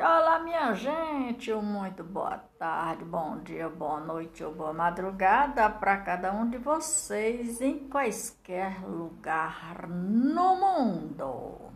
Olá, minha gente, muito boa tarde, bom dia, boa noite ou boa madrugada para cada um de vocês em quaisquer lugar no mundo.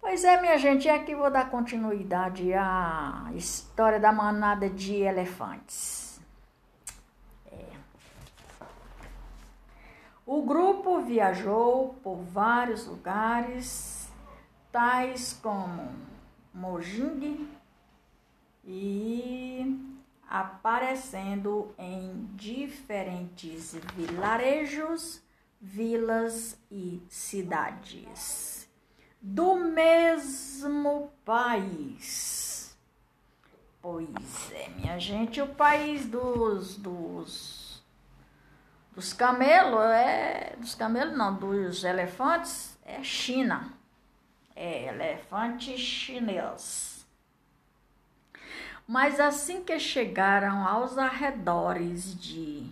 Pois é, minha gente, aqui vou dar continuidade à história da manada de elefantes. É. O grupo viajou por vários lugares, tais como Mojing e aparecendo em diferentes vilarejos, vilas e cidades do mesmo país. Pois é, minha gente, o país dos dos dos camelos é dos camelos não, dos elefantes é China é elefante chinês. Mas assim que chegaram aos arredores de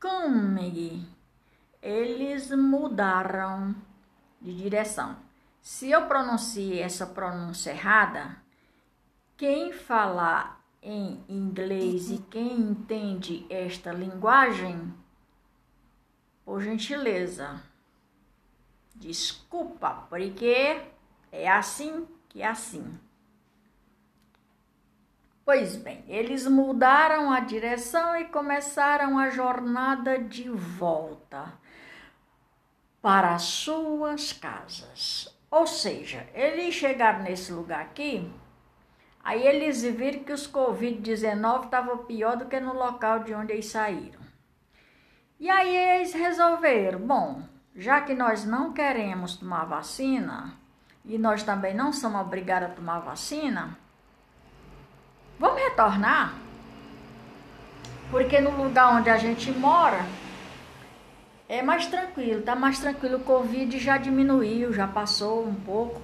Kunming, eles mudaram de direção. Se eu pronunciei essa pronúncia errada, quem falar em inglês e quem entende esta linguagem, por gentileza, Desculpa, porque é assim que é assim. Pois bem, eles mudaram a direção e começaram a jornada de volta para suas casas. Ou seja, eles chegaram nesse lugar aqui, aí eles viram que os Covid-19 estavam pior do que no local de onde eles saíram. E aí eles resolveram, bom, já que nós não queremos tomar vacina e nós também não somos obrigados a tomar vacina, vamos retornar. Porque no lugar onde a gente mora é mais tranquilo, tá mais tranquilo. O Covid já diminuiu, já passou um pouco.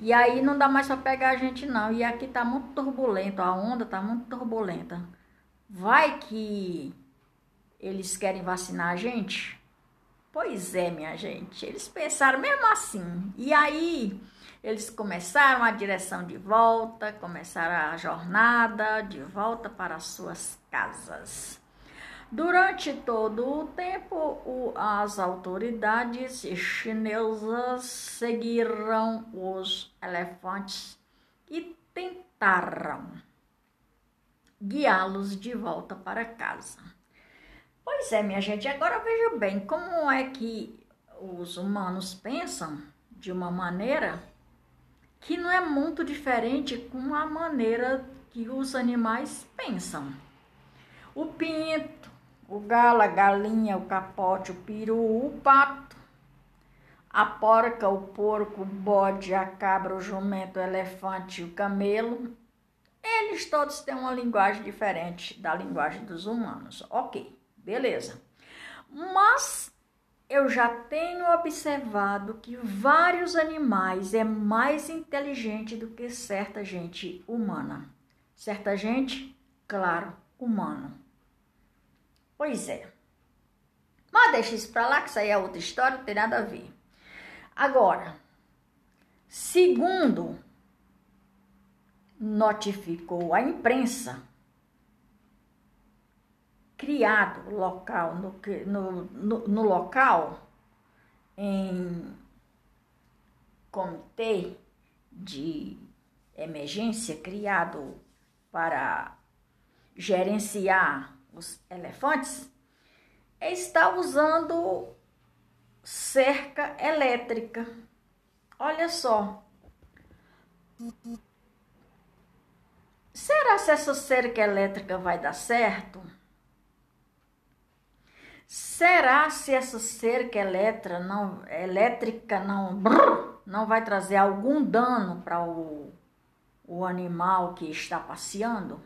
E aí não dá mais para pegar a gente não. E aqui tá muito turbulento, a onda tá muito turbulenta. Vai que eles querem vacinar a gente? Pois é, minha gente, eles pensaram mesmo assim. E aí eles começaram a direção de volta, começaram a jornada de volta para suas casas. Durante todo o tempo, as autoridades chinesas seguiram os elefantes e tentaram guiá-los de volta para casa. Pois é, minha gente, agora veja bem como é que os humanos pensam de uma maneira que não é muito diferente com a maneira que os animais pensam. O pinto, o galo, a galinha, o capote, o peru, o pato, a porca, o porco, o bode, a cabra, o jumento, o elefante, o camelo, eles todos têm uma linguagem diferente da linguagem dos humanos. Ok. Beleza. Mas eu já tenho observado que vários animais é mais inteligente do que certa gente humana. Certa gente, claro, humano. Pois é. Mas deixa isso pra lá, que isso aí é outra história, não tem nada a ver. Agora, segundo notificou a imprensa, criado local no, no, no, no local em comitê de emergência criado para gerenciar os elefantes está usando cerca elétrica. Olha só. Será que essa cerca elétrica vai dar certo? Será se essa cerca elétrica não, elétrica não, brrr, não vai trazer algum dano para o, o animal que está passeando?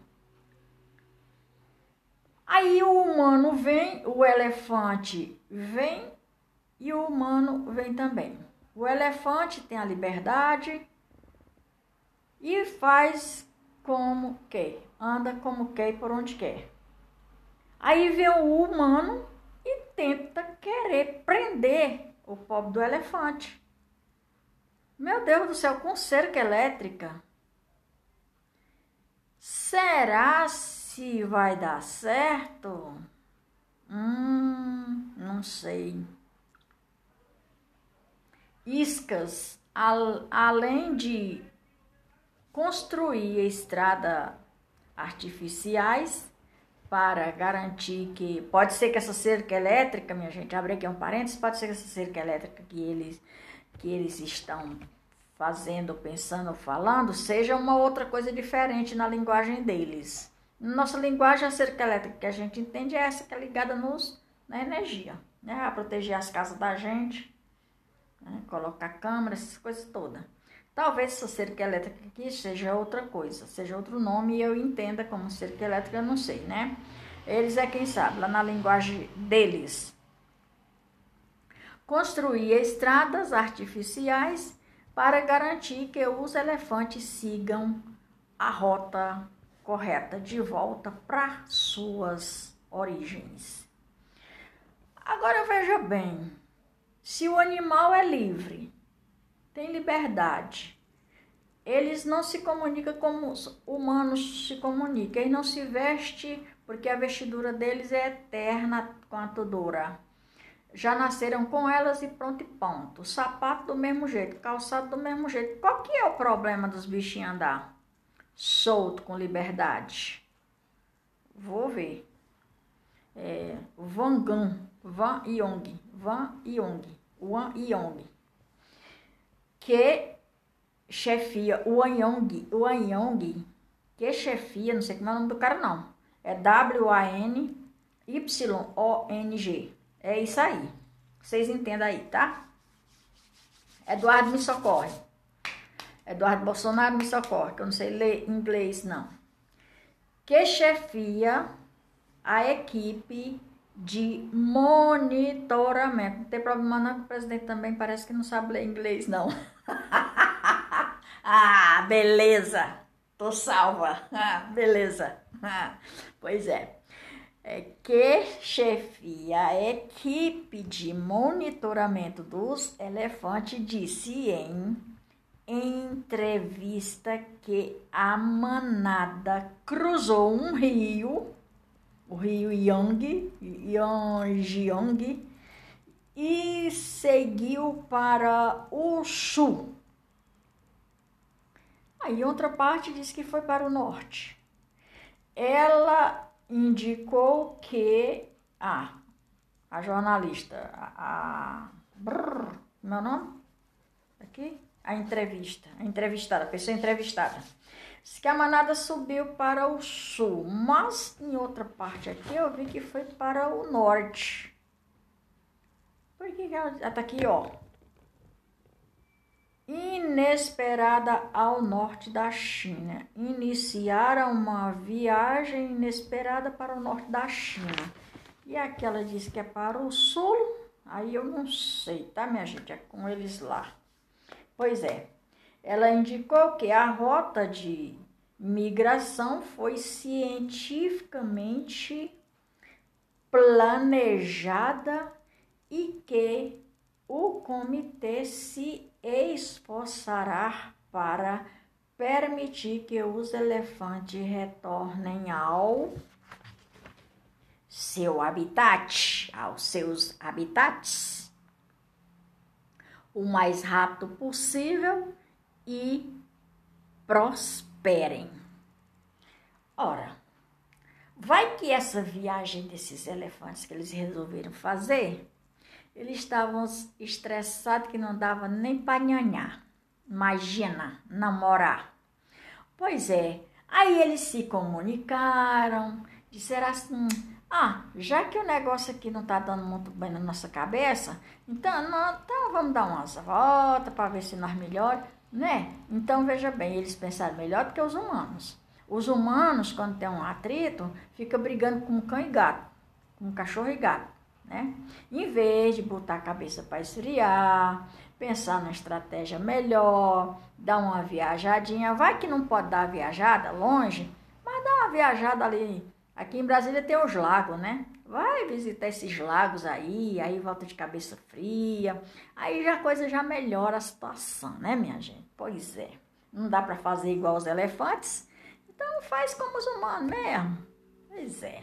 Aí o humano vem, o elefante vem e o humano vem também. O elefante tem a liberdade e faz como quer, anda como quer por onde quer. Aí vem o humano tenta querer prender o pobre do elefante. Meu Deus do céu, com cerca elétrica. Será se vai dar certo? Hum, não sei. Iscas, al, além de construir estrada artificiais para garantir que pode ser que essa cerca elétrica, minha gente, abre aqui um parênteses, pode ser que essa cerca elétrica que eles que eles estão fazendo, pensando, falando, seja uma outra coisa diferente na linguagem deles. Nossa linguagem, a cerca elétrica que a gente entende é essa que é ligada nos, na energia, né? A proteger as casas da gente, né? colocar câmeras, essas coisas todas. Talvez essa cerca elétrica aqui seja outra coisa, seja outro nome e eu entenda como cerca elétrica, eu não sei, né? Eles é quem sabe, lá na linguagem deles. Construir estradas artificiais para garantir que os elefantes sigam a rota correta de volta para suas origens. Agora veja bem, se o animal é livre, tem liberdade, eles não se comunicam como os humanos se comunicam, eles não se vestem porque a vestidura deles é eterna quanto dura. Já nasceram com elas e pronto e ponto. Sapato do mesmo jeito, calçado do mesmo jeito. Qual que é o problema dos bichinhos andar? Solto, com liberdade. Vou ver. É, Van Gan, Van Yong, Van Yong, Wan Yong, que chefia o Anyong, o Anyong, que chefia, não sei como é o nome do cara não, é W-A-N-Y-O-N-G. É isso aí. Vocês entendem aí, tá? Eduardo me socorre. Eduardo Bolsonaro me socorre, que eu não sei ler inglês, não. Que chefia a equipe de monitoramento. Não tem problema não, que o presidente também parece que não sabe ler inglês, não. ah, beleza. Tô salva. Ah, beleza. Ah, pois é é, que chefia a equipe de monitoramento dos elefantes disse em entrevista que a manada cruzou um rio, o rio Yong, Yongyong, e seguiu para o sul. Aí outra parte diz que foi para o norte. Ela indicou que ah, a jornalista, a, a brrr, meu nome? Aqui? A entrevista, a entrevistada, a pessoa entrevistada. Disse que a manada subiu para o sul, mas em outra parte aqui eu vi que foi para o norte. Por que ela está aqui, ó? inesperada ao norte da China. Iniciaram uma viagem inesperada para o norte da China. E aquela diz que é para o sul, aí eu não sei, tá, minha gente? É com eles lá. Pois é, ela indicou que a rota de migração foi cientificamente planejada e que o comitê se esforçará para permitir que os elefantes retornem ao seu habitat, aos seus habitats, o mais rápido possível e prosperem. Ora, vai que essa viagem desses elefantes que eles resolveram fazer eles estavam estressados que não dava nem para nhanhar. Imagina, namorar. Pois é, aí eles se comunicaram, disseram assim, ah, já que o negócio aqui não tá dando muito bem na nossa cabeça, então, não, então vamos dar umas voltas para ver se nós melhor, né? Então, veja bem, eles pensaram melhor do que os humanos. Os humanos, quando tem um atrito, fica brigando com cão e gato, com cachorro e gato né? Em vez de botar a cabeça para esfriar, pensar na estratégia melhor, dar uma viajadinha, vai que não pode dar viajada longe, mas dá uma viajada ali. Aqui em Brasília tem os lagos, né? Vai visitar esses lagos aí, aí volta de cabeça fria. Aí já a coisa já melhora a situação, né, minha gente? Pois é. Não dá para fazer igual os elefantes. Então faz como os humanos mesmo. Pois é.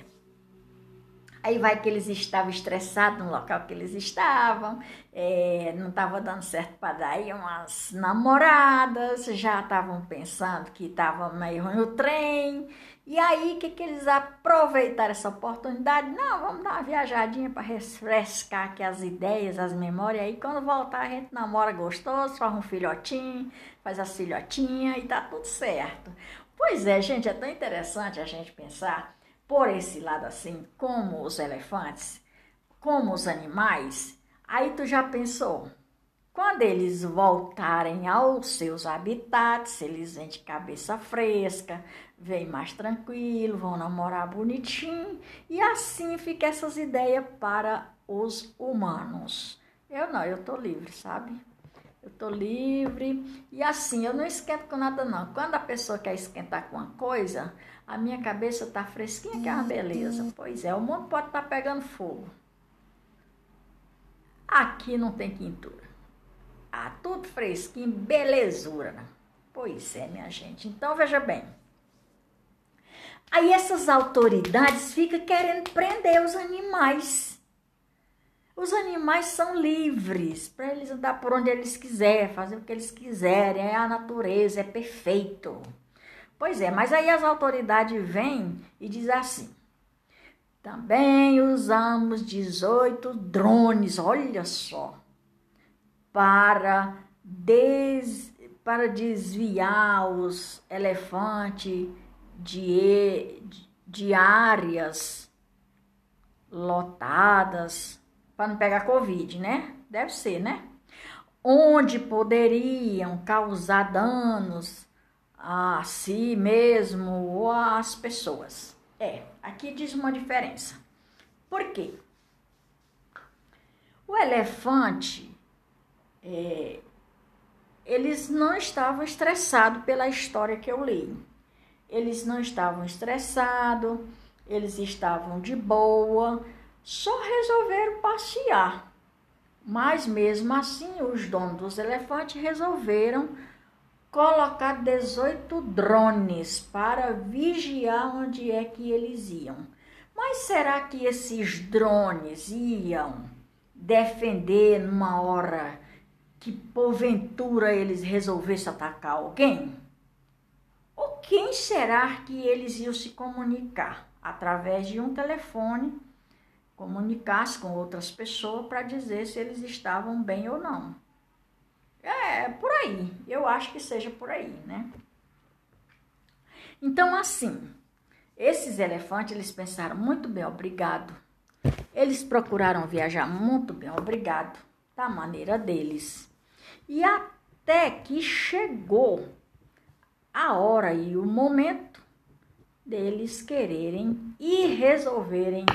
Aí vai que eles estavam estressados no local que eles estavam, é, não estava dando certo para dar aí umas namoradas, já estavam pensando que estava meio ruim o trem. E aí, o que, que eles aproveitaram essa oportunidade? Não, vamos dar uma viajadinha para refrescar aqui as ideias, as memórias. Aí, quando voltar, a gente namora gostoso, faz um filhotinho, faz as filhotinhas e tá tudo certo. Pois é, gente, é tão interessante a gente pensar por esse lado assim, como os elefantes, como os animais, aí tu já pensou, quando eles voltarem aos seus habitats, eles vêm de cabeça fresca, vêm mais tranquilo, vão namorar bonitinho, e assim fica essas ideias para os humanos. Eu não, eu tô livre, sabe? Eu tô livre. E assim, eu não esquento com nada não. Quando a pessoa quer esquentar com uma coisa, a minha cabeça tá fresquinha que é uma beleza. Pois é, o mundo pode estar tá pegando fogo. Aqui não tem quintura. Ah, tudo fresquinho, belezura. Pois é, minha gente. Então, veja bem. Aí essas autoridades ficam querendo prender os animais. Os animais são livres para eles andar por onde eles quiserem, fazer o que eles quiserem, é a natureza, é perfeito. Pois é, mas aí as autoridades vêm e dizem assim: também usamos 18 drones, olha só, para, des, para desviar os elefantes de, de áreas lotadas para não pegar Covid, né? Deve ser, né? Onde poderiam causar danos a si mesmo ou às pessoas. É, aqui diz uma diferença. Por quê? O elefante, é, eles não estavam estressados pela história que eu li. Eles não estavam estressados, eles estavam de boa, só resolveram passear. Mas mesmo assim, os donos dos elefantes resolveram colocar 18 drones para vigiar onde é que eles iam. Mas será que esses drones iam defender numa hora que porventura eles resolvessem atacar alguém? Ou quem será que eles iam se comunicar? Através de um telefone comunicasse com outras pessoas para dizer se eles estavam bem ou não. É, por aí. Eu acho que seja por aí, né? Então, assim, esses elefantes, eles pensaram muito bem, obrigado. Eles procuraram viajar muito bem, obrigado, da maneira deles. E até que chegou a hora e o momento deles quererem e resolverem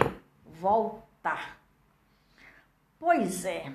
voltar. Pois é,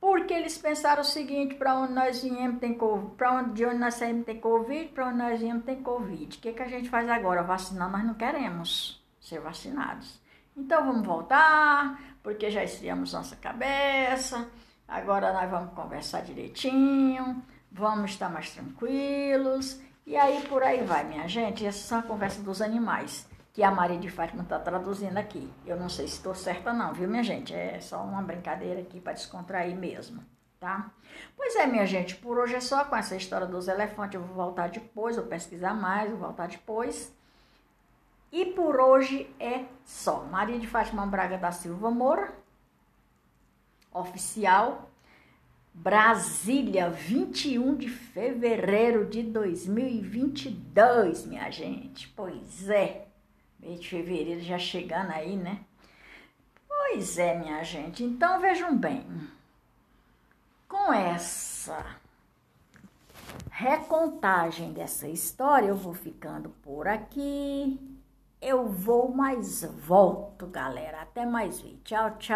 porque eles pensaram o seguinte, para onde nós viemos tem Covid, para onde de onde nós saímos tem Covid, para onde nós viemos tem Covid. O que, que a gente faz agora? Vacinar, nós não queremos ser vacinados. Então vamos voltar, porque já esfriamos nossa cabeça, agora nós vamos conversar direitinho, vamos estar mais tranquilos, e aí por aí vai, minha gente. Essa é a conversa dos animais que a Maria de Fátima está traduzindo aqui. Eu não sei se estou certa não, viu, minha gente? É só uma brincadeira aqui para descontrair mesmo, tá? Pois é, minha gente, por hoje é só com essa história dos elefantes. Eu vou voltar depois, vou pesquisar mais, vou voltar depois. E por hoje é só. Maria de Fátima Braga da Silva Moura, oficial, Brasília, 21 de fevereiro de 2022, minha gente. Pois é. Mês de fevereiro já chegando aí, né? Pois é, minha gente. Então vejam bem. Com essa recontagem dessa história, eu vou ficando por aqui. Eu vou, mas volto, galera. Até mais ver. Tchau, tchau.